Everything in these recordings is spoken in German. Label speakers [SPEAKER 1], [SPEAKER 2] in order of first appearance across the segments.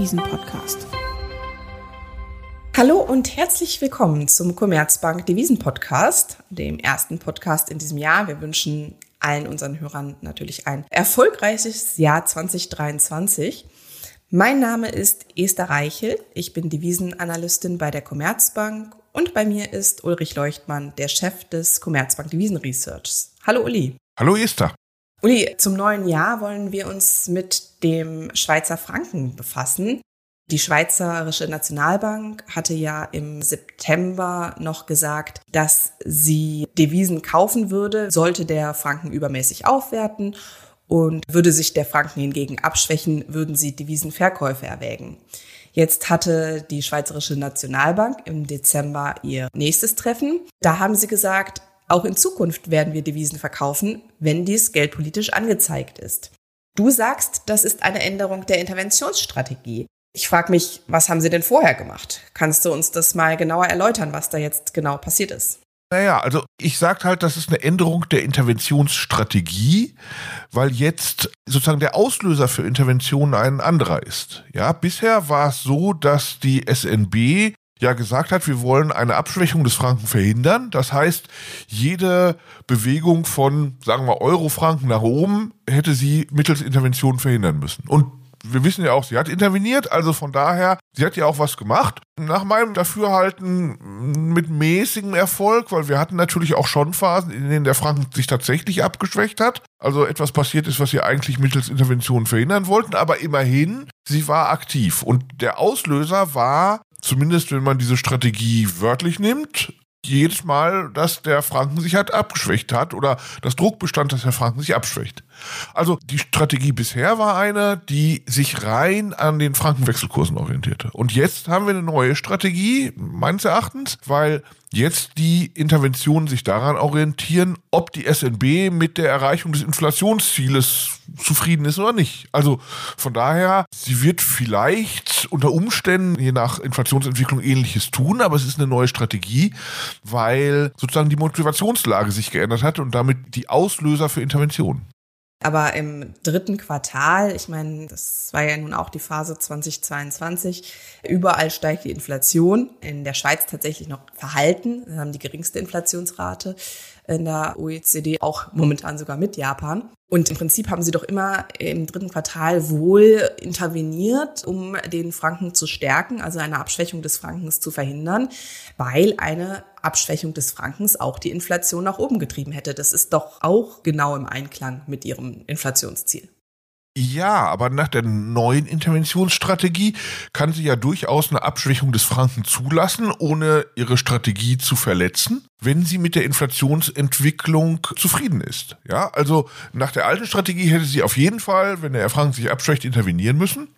[SPEAKER 1] Devisen-Podcast. Hallo und herzlich willkommen zum Commerzbank Devisen-Podcast, dem ersten Podcast in diesem Jahr. Wir wünschen allen unseren Hörern natürlich ein erfolgreiches Jahr 2023. Mein Name ist Esther Reichel. Ich bin Devisenanalystin bei der Commerzbank und bei mir ist Ulrich Leuchtmann, der Chef des Commerzbank Devisen Researchs. Hallo Uli.
[SPEAKER 2] Hallo Esther.
[SPEAKER 1] Uli, zum neuen Jahr wollen wir uns mit dem Schweizer Franken befassen. Die Schweizerische Nationalbank hatte ja im September noch gesagt, dass sie Devisen kaufen würde, sollte der Franken übermäßig aufwerten und würde sich der Franken hingegen abschwächen, würden sie Devisenverkäufe erwägen. Jetzt hatte die Schweizerische Nationalbank im Dezember ihr nächstes Treffen. Da haben sie gesagt, auch in Zukunft werden wir Devisen verkaufen, wenn dies geldpolitisch angezeigt ist. Du sagst, das ist eine Änderung der Interventionsstrategie. Ich frage mich, was haben Sie denn vorher gemacht? Kannst du uns das mal genauer erläutern, was da jetzt genau passiert ist?
[SPEAKER 2] Naja, also ich sage halt, das ist eine Änderung der Interventionsstrategie, weil jetzt sozusagen der Auslöser für Interventionen ein anderer ist. Ja, bisher war es so, dass die SNB ja gesagt hat, wir wollen eine Abschwächung des Franken verhindern. Das heißt, jede Bewegung von, sagen wir, Euro-Franken nach oben hätte sie mittels Intervention verhindern müssen. Und wir wissen ja auch, sie hat interveniert, also von daher, sie hat ja auch was gemacht. Nach meinem Dafürhalten mit mäßigem Erfolg, weil wir hatten natürlich auch schon Phasen, in denen der Franken sich tatsächlich abgeschwächt hat. Also etwas passiert ist, was sie eigentlich mittels Intervention verhindern wollten, aber immerhin, sie war aktiv. Und der Auslöser war, zumindest wenn man diese Strategie wörtlich nimmt, jedes Mal, dass der Franken sich halt abgeschwächt hat oder das Druck bestand, dass der Franken sich abschwächt. Also die Strategie bisher war eine, die sich rein an den Frankenwechselkursen orientierte. Und jetzt haben wir eine neue Strategie, meines Erachtens, weil jetzt die Interventionen sich daran orientieren, ob die SNB mit der Erreichung des Inflationszieles zufrieden ist oder nicht. Also von daher, sie wird vielleicht unter Umständen je nach Inflationsentwicklung ähnliches tun, aber es ist eine neue Strategie, weil sozusagen die Motivationslage sich geändert hat und damit die Auslöser für Interventionen.
[SPEAKER 1] Aber im dritten Quartal, ich meine, das war ja nun auch die Phase 2022, überall steigt die Inflation. In der Schweiz tatsächlich noch verhalten. Wir haben die geringste Inflationsrate in der OECD, auch momentan sogar mit Japan. Und im Prinzip haben sie doch immer im dritten Quartal wohl interveniert, um den Franken zu stärken, also eine Abschwächung des Frankens zu verhindern, weil eine Abschwächung des Frankens auch die Inflation nach oben getrieben hätte. Das ist doch auch genau im Einklang mit ihrem Inflationsziel.
[SPEAKER 2] Ja, aber nach der neuen Interventionsstrategie kann sie ja durchaus eine Abschwächung des Franken zulassen, ohne ihre Strategie zu verletzen, wenn sie mit der Inflationsentwicklung zufrieden ist. Ja, also nach der alten Strategie hätte sie auf jeden Fall, wenn der Franken sich abschwächt, intervenieren müssen.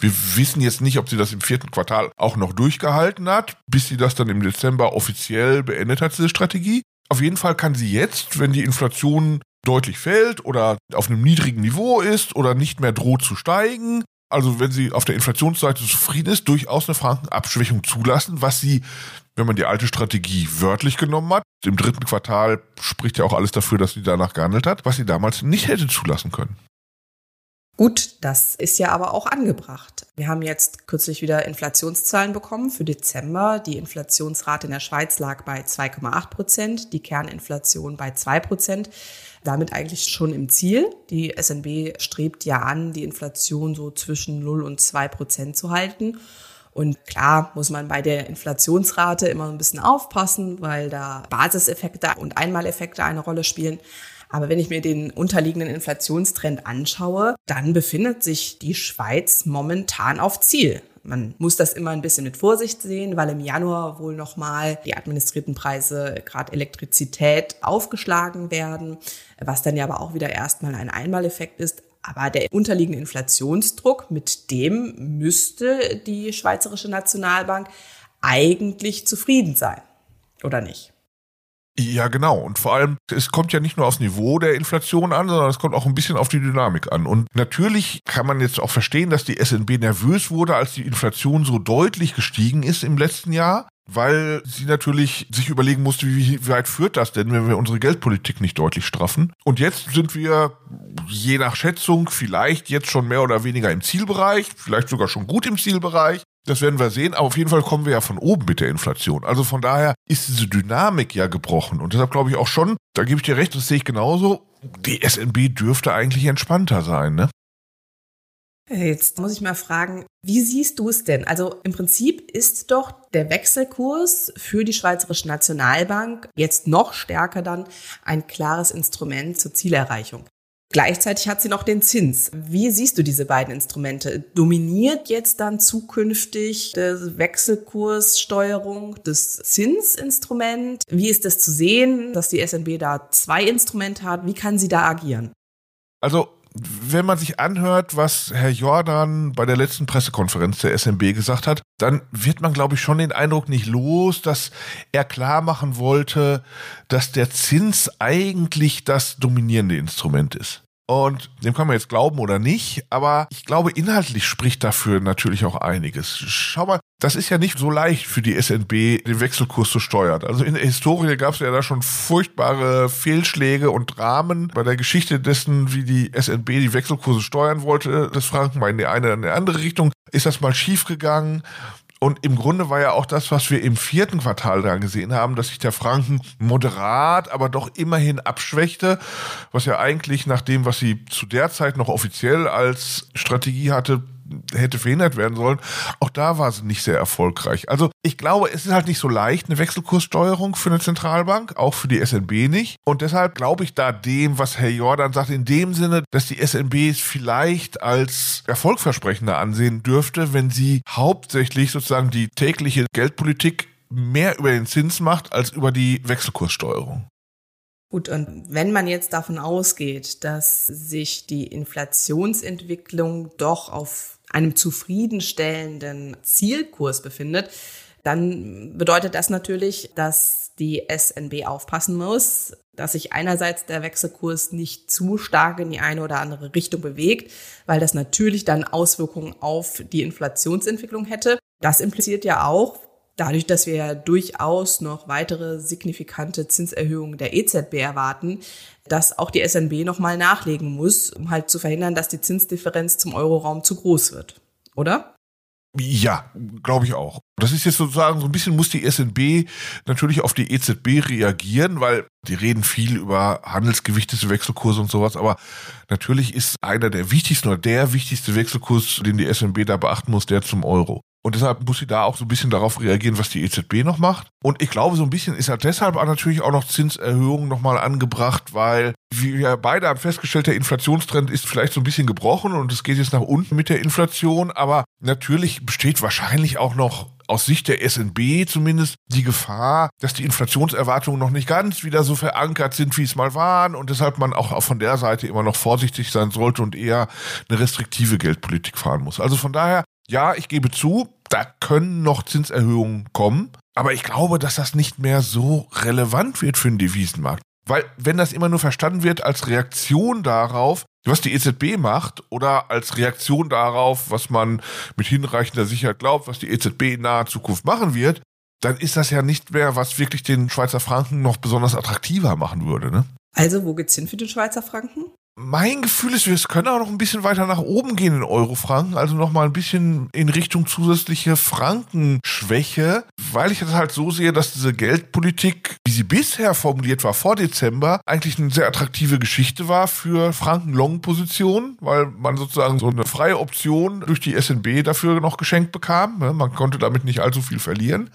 [SPEAKER 2] Wir wissen jetzt nicht, ob sie das im vierten Quartal auch noch durchgehalten hat, bis sie das dann im Dezember offiziell beendet hat, diese Strategie. Auf jeden Fall kann sie jetzt, wenn die Inflation deutlich fällt oder auf einem niedrigen Niveau ist oder nicht mehr droht zu steigen. Also wenn sie auf der Inflationsseite zufrieden ist, durchaus eine Frankenabschwächung zulassen, was sie, wenn man die alte Strategie wörtlich genommen hat, im dritten Quartal spricht ja auch alles dafür, dass sie danach gehandelt hat, was sie damals nicht hätte zulassen können.
[SPEAKER 1] Gut, das ist ja aber auch angebracht. Wir haben jetzt kürzlich wieder Inflationszahlen bekommen für Dezember. Die Inflationsrate in der Schweiz lag bei 2,8 Prozent, die Kerninflation bei 2 Prozent. Damit eigentlich schon im Ziel. Die SNB strebt ja an, die Inflation so zwischen 0 und 2 Prozent zu halten. Und klar muss man bei der Inflationsrate immer ein bisschen aufpassen, weil da Basiseffekte und Einmaleffekte eine Rolle spielen. Aber wenn ich mir den unterliegenden Inflationstrend anschaue, dann befindet sich die Schweiz momentan auf Ziel. Man muss das immer ein bisschen mit Vorsicht sehen, weil im Januar wohl nochmal die administrierten Preise, gerade Elektrizität, aufgeschlagen werden, was dann ja aber auch wieder erstmal ein Einmaleffekt ist. Aber der unterliegende Inflationsdruck, mit dem müsste die Schweizerische Nationalbank eigentlich zufrieden sein, oder nicht?
[SPEAKER 2] Ja, genau. Und vor allem, es kommt ja nicht nur aufs Niveau der Inflation an, sondern es kommt auch ein bisschen auf die Dynamik an. Und natürlich kann man jetzt auch verstehen, dass die SNB nervös wurde, als die Inflation so deutlich gestiegen ist im letzten Jahr weil sie natürlich sich überlegen musste, wie weit führt das denn, wenn wir unsere Geldpolitik nicht deutlich straffen. Und jetzt sind wir je nach Schätzung vielleicht jetzt schon mehr oder weniger im Zielbereich, vielleicht sogar schon gut im Zielbereich. Das werden wir sehen, aber auf jeden Fall kommen wir ja von oben mit der Inflation. Also von daher ist diese Dynamik ja gebrochen. Und deshalb glaube ich auch schon, da gebe ich dir recht, das sehe ich genauso, die SNB dürfte eigentlich entspannter sein, ne?
[SPEAKER 1] Jetzt muss ich mal fragen, wie siehst du es denn? Also im Prinzip ist doch der Wechselkurs für die Schweizerische Nationalbank jetzt noch stärker dann ein klares Instrument zur Zielerreichung. Gleichzeitig hat sie noch den Zins. Wie siehst du diese beiden Instrumente? Dominiert jetzt dann zukünftig die Wechselkurssteuerung das Zinsinstrument? Wie ist das zu sehen, dass die SNB da zwei Instrumente hat? Wie kann sie da agieren?
[SPEAKER 2] Also wenn man sich anhört, was Herr Jordan bei der letzten Pressekonferenz der SMB gesagt hat, dann wird man, glaube ich, schon den Eindruck nicht los, dass er klar machen wollte, dass der Zins eigentlich das dominierende Instrument ist. Und dem kann man jetzt glauben oder nicht, aber ich glaube, inhaltlich spricht dafür natürlich auch einiges. Schau mal, das ist ja nicht so leicht für die SNB, den Wechselkurs zu steuern. Also in der Historie gab es ja da schon furchtbare Fehlschläge und Dramen bei der Geschichte dessen, wie die SNB die Wechselkurse steuern wollte, des Franken mal in die eine oder in die andere Richtung. Ist das mal schiefgegangen? Und im Grunde war ja auch das, was wir im vierten Quartal dann gesehen haben, dass sich der Franken moderat, aber doch immerhin abschwächte, was ja eigentlich nach dem, was sie zu der Zeit noch offiziell als Strategie hatte, hätte verhindert werden sollen. Auch da war sie nicht sehr erfolgreich. Also ich glaube, es ist halt nicht so leicht, eine Wechselkurssteuerung für eine Zentralbank, auch für die SNB nicht. Und deshalb glaube ich da dem, was Herr Jordan sagt, in dem Sinne, dass die SNB es vielleicht als erfolgversprechender ansehen dürfte, wenn sie hauptsächlich sozusagen die tägliche Geldpolitik mehr über den Zins macht als über die Wechselkurssteuerung.
[SPEAKER 1] Gut, und wenn man jetzt davon ausgeht, dass sich die Inflationsentwicklung doch auf einem zufriedenstellenden Zielkurs befindet, dann bedeutet das natürlich, dass die SNB aufpassen muss, dass sich einerseits der Wechselkurs nicht zu stark in die eine oder andere Richtung bewegt, weil das natürlich dann Auswirkungen auf die Inflationsentwicklung hätte. Das impliziert ja auch, dadurch, dass wir ja durchaus noch weitere signifikante Zinserhöhungen der EZB erwarten, dass auch die SNB nochmal nachlegen muss, um halt zu verhindern, dass die Zinsdifferenz zum Euroraum zu groß wird. Oder?
[SPEAKER 2] Ja, glaube ich auch. Das ist jetzt sozusagen so ein bisschen muss die SNB natürlich auf die EZB reagieren, weil die reden viel über Handelsgewichte, Wechselkurse und sowas, aber natürlich ist einer der wichtigsten oder der wichtigste Wechselkurs, den die SNB da beachten muss, der zum Euro. Und deshalb muss sie da auch so ein bisschen darauf reagieren, was die EZB noch macht. Und ich glaube, so ein bisschen ist ja deshalb natürlich auch noch Zinserhöhungen nochmal angebracht, weil, wir beide haben festgestellt, der Inflationstrend ist vielleicht so ein bisschen gebrochen und es geht jetzt nach unten mit der Inflation. Aber natürlich besteht wahrscheinlich auch noch aus Sicht der SNB zumindest die Gefahr, dass die Inflationserwartungen noch nicht ganz wieder so verankert sind, wie es mal waren und deshalb man auch von der Seite immer noch vorsichtig sein sollte und eher eine restriktive Geldpolitik fahren muss. Also von daher ja, ich gebe zu, da können noch Zinserhöhungen kommen, aber ich glaube, dass das nicht mehr so relevant wird für den Devisenmarkt. Weil wenn das immer nur verstanden wird als Reaktion darauf, was die EZB macht oder als Reaktion darauf, was man mit hinreichender Sicherheit glaubt, was die EZB in naher Zukunft machen wird, dann ist das ja nicht mehr, was wirklich den Schweizer Franken noch besonders attraktiver machen würde. Ne?
[SPEAKER 1] Also wo geht's hin für den Schweizer Franken?
[SPEAKER 2] Mein Gefühl ist, wir können auch noch ein bisschen weiter nach oben gehen in Euro-Franken, also noch mal ein bisschen in Richtung zusätzliche Frankenschwäche, weil ich das halt so sehe, dass diese Geldpolitik, wie sie bisher formuliert war vor Dezember, eigentlich eine sehr attraktive Geschichte war für Franken-Long-Positionen, weil man sozusagen so eine freie Option durch die SNB dafür noch geschenkt bekam. Ne? Man konnte damit nicht allzu viel verlieren.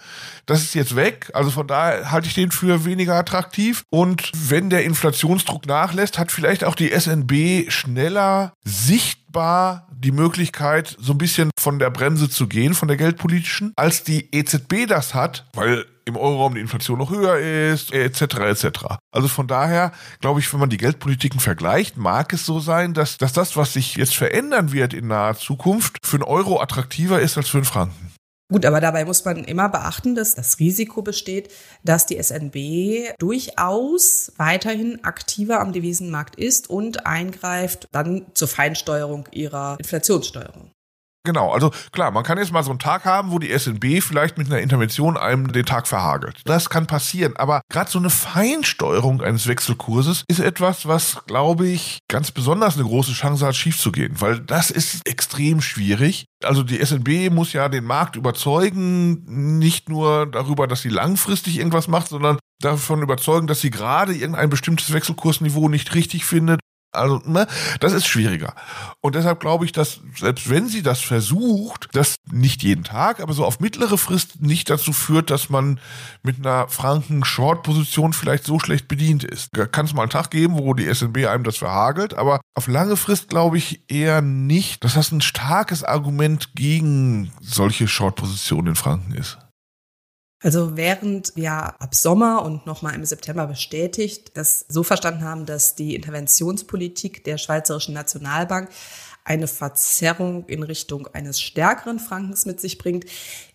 [SPEAKER 2] Das ist jetzt weg, also von daher halte ich den für weniger attraktiv. Und wenn der Inflationsdruck nachlässt, hat vielleicht auch die SNB SNB schneller sichtbar die Möglichkeit, so ein bisschen von der Bremse zu gehen, von der geldpolitischen, als die EZB das hat, weil im Euroraum die Inflation noch höher ist, etc. etc. Also von daher glaube ich, wenn man die Geldpolitiken vergleicht, mag es so sein, dass, dass das, was sich jetzt verändern wird in naher Zukunft, für einen Euro attraktiver ist als für einen Franken.
[SPEAKER 1] Gut, aber dabei muss man immer beachten, dass das Risiko besteht, dass die SNB durchaus weiterhin aktiver am Devisenmarkt ist und eingreift dann zur Feinsteuerung ihrer Inflationssteuerung.
[SPEAKER 2] Genau, also klar, man kann jetzt mal so einen Tag haben, wo die SNB vielleicht mit einer Intervention einem den Tag verhagelt. Das kann passieren, aber gerade so eine Feinsteuerung eines Wechselkurses ist etwas, was, glaube ich, ganz besonders eine große Chance hat, schief zu gehen, weil das ist extrem schwierig. Also die SNB muss ja den Markt überzeugen, nicht nur darüber, dass sie langfristig irgendwas macht, sondern davon überzeugen, dass sie gerade irgendein bestimmtes Wechselkursniveau nicht richtig findet also, ne, das ist schwieriger. Und deshalb glaube ich, dass selbst wenn sie das versucht, das nicht jeden Tag, aber so auf mittlere Frist nicht dazu führt, dass man mit einer franken Short-Position vielleicht so schlecht bedient ist. Da kann es mal einen Tag geben, wo die SNB einem das verhagelt, aber auf lange Frist glaube ich eher nicht, dass das ein starkes Argument gegen solche Short-Positionen in Franken ist.
[SPEAKER 1] Also während wir ab Sommer und nochmal im September bestätigt das so verstanden haben, dass die Interventionspolitik der Schweizerischen Nationalbank eine Verzerrung in Richtung eines stärkeren Frankens mit sich bringt,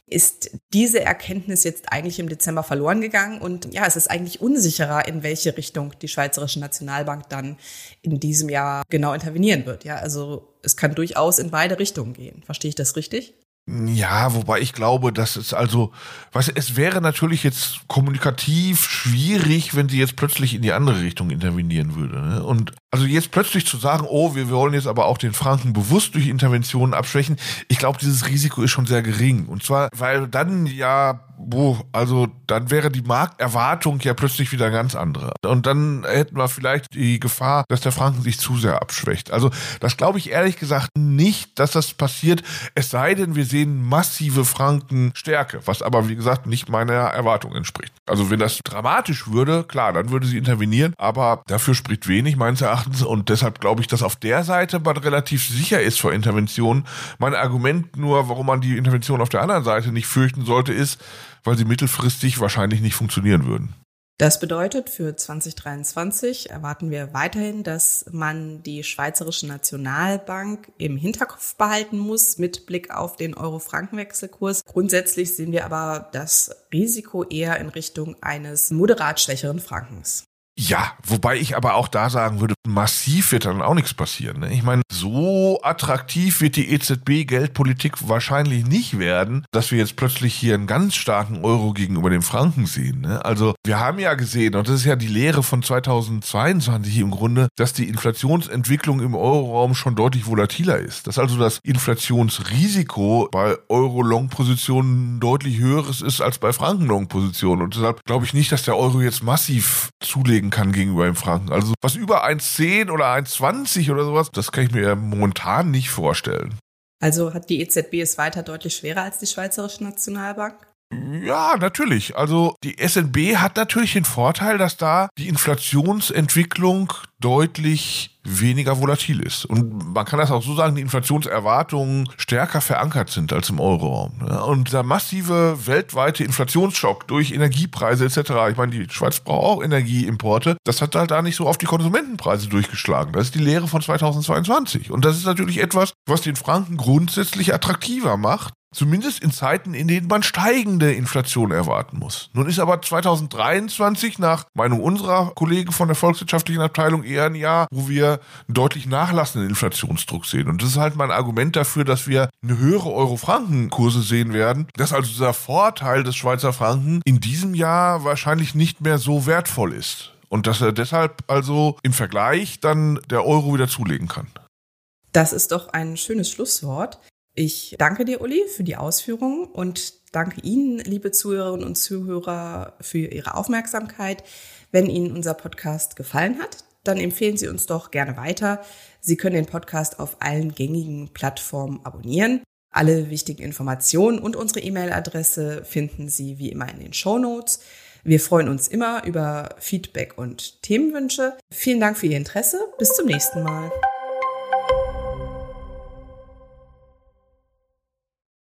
[SPEAKER 1] ist diese Erkenntnis jetzt eigentlich im Dezember verloren gegangen und ja, es ist eigentlich unsicherer, in welche Richtung die Schweizerische Nationalbank dann in diesem Jahr genau intervenieren wird. Ja, also es kann durchaus in beide Richtungen gehen. Verstehe ich das richtig?
[SPEAKER 2] Ja, wobei ich glaube, dass es also, was es wäre natürlich jetzt kommunikativ schwierig, wenn sie jetzt plötzlich in die andere Richtung intervenieren würde. Ne? Und also jetzt plötzlich zu sagen, oh, wir wollen jetzt aber auch den Franken bewusst durch Interventionen abschwächen, ich glaube, dieses Risiko ist schon sehr gering. Und zwar, weil dann ja boah, also dann wäre die Markterwartung ja plötzlich wieder ganz andere. Und dann hätten wir vielleicht die Gefahr, dass der Franken sich zu sehr abschwächt. Also das glaube ich ehrlich gesagt nicht, dass das passiert, es sei denn, wir sehen massive Frankenstärke, was aber wie gesagt nicht meiner Erwartung entspricht. Also wenn das dramatisch würde, klar, dann würde sie intervenieren, aber dafür spricht wenig meines Erachtens und deshalb glaube ich, dass auf der Seite man relativ sicher ist vor Interventionen. Mein Argument nur, warum man die Intervention auf der anderen Seite nicht fürchten sollte, ist, weil sie mittelfristig wahrscheinlich nicht funktionieren würden.
[SPEAKER 1] Das bedeutet, für 2023 erwarten wir weiterhin, dass man die Schweizerische Nationalbank im Hinterkopf behalten muss mit Blick auf den Euro-Franken-Wechselkurs. Grundsätzlich sehen wir aber das Risiko eher in Richtung eines moderat schwächeren Frankens.
[SPEAKER 2] Ja, wobei ich aber auch da sagen würde, massiv wird dann auch nichts passieren. Ne? Ich meine, so attraktiv wird die EZB-Geldpolitik wahrscheinlich nicht werden, dass wir jetzt plötzlich hier einen ganz starken Euro gegenüber dem Franken sehen. Ne? Also wir haben ja gesehen, und das ist ja die Lehre von 2022 im Grunde, dass die Inflationsentwicklung im Euroraum schon deutlich volatiler ist. Dass also das Inflationsrisiko bei Euro-Long-Positionen deutlich höheres ist als bei Franken-Long-Positionen. Und deshalb glaube ich nicht, dass der Euro jetzt massiv zulegen kann gegenüber dem Franken. Also was über 1,10 oder 1,20 oder sowas, das kann ich mir momentan nicht vorstellen.
[SPEAKER 1] Also hat die EZB es weiter deutlich schwerer als die Schweizerische Nationalbank?
[SPEAKER 2] Ja, natürlich. Also die SNB hat natürlich den Vorteil, dass da die Inflationsentwicklung deutlich weniger volatil ist. Und man kann das auch so sagen, die Inflationserwartungen stärker verankert sind als im Euroraum. Und der massive weltweite Inflationsschock durch Energiepreise etc., ich meine, die Schweiz braucht auch Energieimporte, das hat halt da nicht so auf die Konsumentenpreise durchgeschlagen. Das ist die Lehre von 2022. Und das ist natürlich etwas, was den Franken grundsätzlich attraktiver macht, Zumindest in Zeiten, in denen man steigende Inflation erwarten muss. Nun ist aber 2023 nach Meinung unserer Kollegen von der volkswirtschaftlichen Abteilung eher ein Jahr, wo wir einen deutlich nachlassenden Inflationsdruck sehen. Und das ist halt mein Argument dafür, dass wir eine höhere Euro-Franken-Kurse sehen werden, dass also dieser Vorteil des Schweizer Franken in diesem Jahr wahrscheinlich nicht mehr so wertvoll ist. Und dass er deshalb also im Vergleich dann der Euro wieder zulegen kann.
[SPEAKER 1] Das ist doch ein schönes Schlusswort. Ich danke dir, Uli, für die Ausführungen und danke Ihnen, liebe Zuhörerinnen und Zuhörer, für Ihre Aufmerksamkeit. Wenn Ihnen unser Podcast gefallen hat, dann empfehlen Sie uns doch gerne weiter. Sie können den Podcast auf allen gängigen Plattformen abonnieren. Alle wichtigen Informationen und unsere E-Mail-Adresse finden Sie wie immer in den Show Notes. Wir freuen uns immer über Feedback und Themenwünsche. Vielen Dank für Ihr Interesse. Bis zum nächsten Mal.